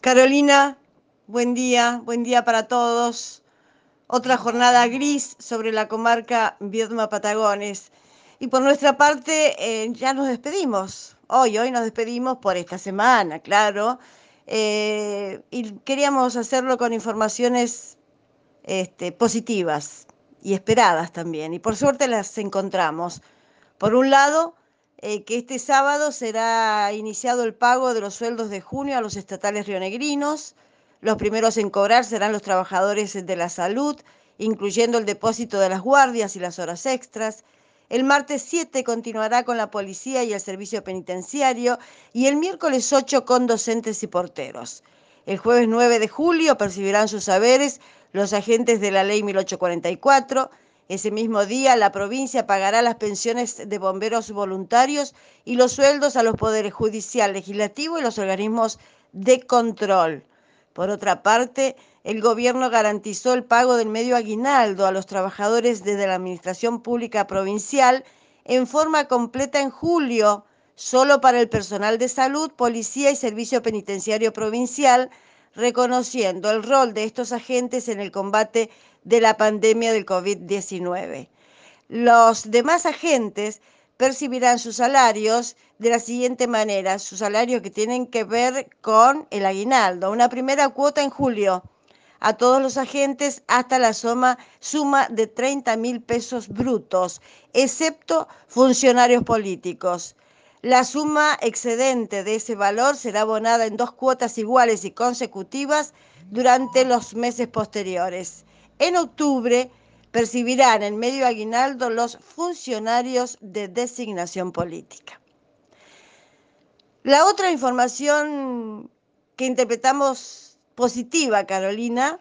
Carolina, buen día, buen día para todos. Otra jornada gris sobre la comarca Viedma Patagones. Y por nuestra parte eh, ya nos despedimos. Hoy, hoy nos despedimos por esta semana, claro. Eh, y queríamos hacerlo con informaciones este, positivas y esperadas también. Y por suerte las encontramos. Por un lado, eh, que este sábado será iniciado el pago de los sueldos de junio a los estatales rionegrinos. Los primeros en cobrar serán los trabajadores de la salud, incluyendo el depósito de las guardias y las horas extras. El martes 7 continuará con la policía y el servicio penitenciario y el miércoles 8 con docentes y porteros. El jueves 9 de julio percibirán sus saberes los agentes de la ley 1844 ese mismo día, la provincia pagará las pensiones de bomberos voluntarios y los sueldos a los poderes judicial, legislativo y los organismos de control. Por otra parte, el gobierno garantizó el pago del medio aguinaldo a los trabajadores desde la Administración Pública Provincial en forma completa en julio, solo para el personal de salud, policía y servicio penitenciario provincial, reconociendo el rol de estos agentes en el combate de la pandemia del COVID-19. Los demás agentes percibirán sus salarios de la siguiente manera, sus salarios que tienen que ver con el aguinaldo, una primera cuota en julio a todos los agentes hasta la suma, suma de 30 mil pesos brutos, excepto funcionarios políticos. La suma excedente de ese valor será abonada en dos cuotas iguales y consecutivas durante los meses posteriores. En octubre percibirán el medio aguinaldo los funcionarios de designación política. La otra información que interpretamos positiva, Carolina,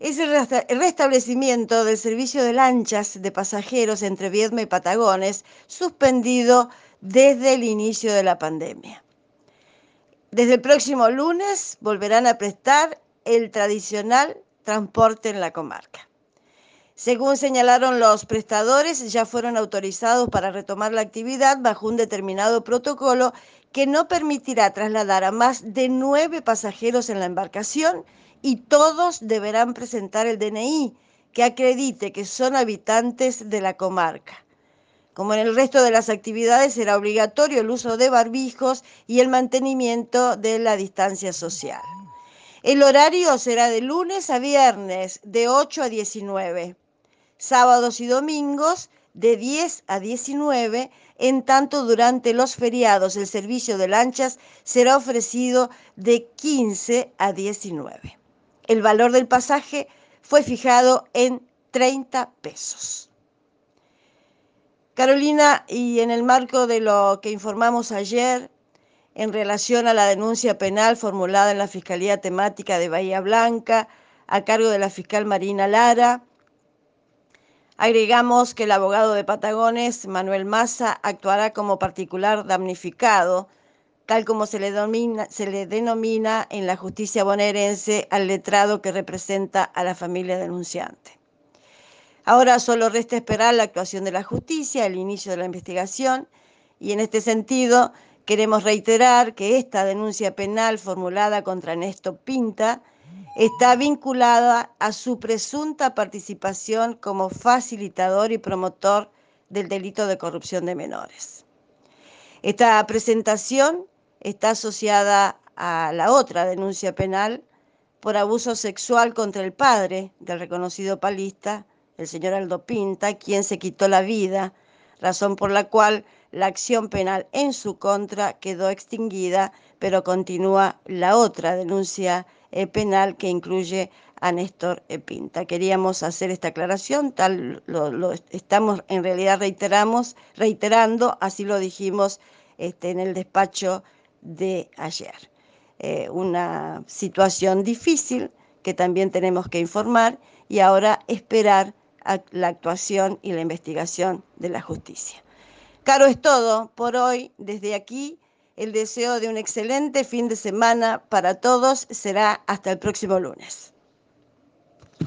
es el restablecimiento del servicio de lanchas de pasajeros entre Viedma y Patagones, suspendido desde el inicio de la pandemia. Desde el próximo lunes volverán a prestar el tradicional transporte en la comarca. Según señalaron los prestadores, ya fueron autorizados para retomar la actividad bajo un determinado protocolo que no permitirá trasladar a más de nueve pasajeros en la embarcación y todos deberán presentar el DNI que acredite que son habitantes de la comarca. Como en el resto de las actividades, será obligatorio el uso de barbijos y el mantenimiento de la distancia social. El horario será de lunes a viernes, de 8 a 19. Sábados y domingos, de 10 a 19. En tanto, durante los feriados, el servicio de lanchas será ofrecido de 15 a 19. El valor del pasaje fue fijado en 30 pesos. Carolina, y en el marco de lo que informamos ayer, en relación a la denuncia penal formulada en la Fiscalía Temática de Bahía Blanca a cargo de la fiscal Marina Lara. Agregamos que el abogado de Patagones, Manuel Massa, actuará como particular damnificado, tal como se le, se le denomina en la justicia bonaerense al letrado que representa a la familia denunciante. Ahora solo resta esperar la actuación de la justicia, el inicio de la investigación, y en este sentido Queremos reiterar que esta denuncia penal formulada contra Néstor Pinta está vinculada a su presunta participación como facilitador y promotor del delito de corrupción de menores. Esta presentación está asociada a la otra denuncia penal por abuso sexual contra el padre del reconocido palista, el señor Aldo Pinta, quien se quitó la vida, razón por la cual la acción penal en su contra quedó extinguida, pero continúa la otra denuncia eh, penal que incluye a Néstor Pinta. Queríamos hacer esta aclaración, tal lo, estamos en realidad reiteramos, reiterando, así lo dijimos este, en el despacho de ayer. Eh, una situación difícil que también tenemos que informar y ahora esperar la actuación y la investigación de la justicia. Caro es todo por hoy. Desde aquí, el deseo de un excelente fin de semana para todos será hasta el próximo lunes.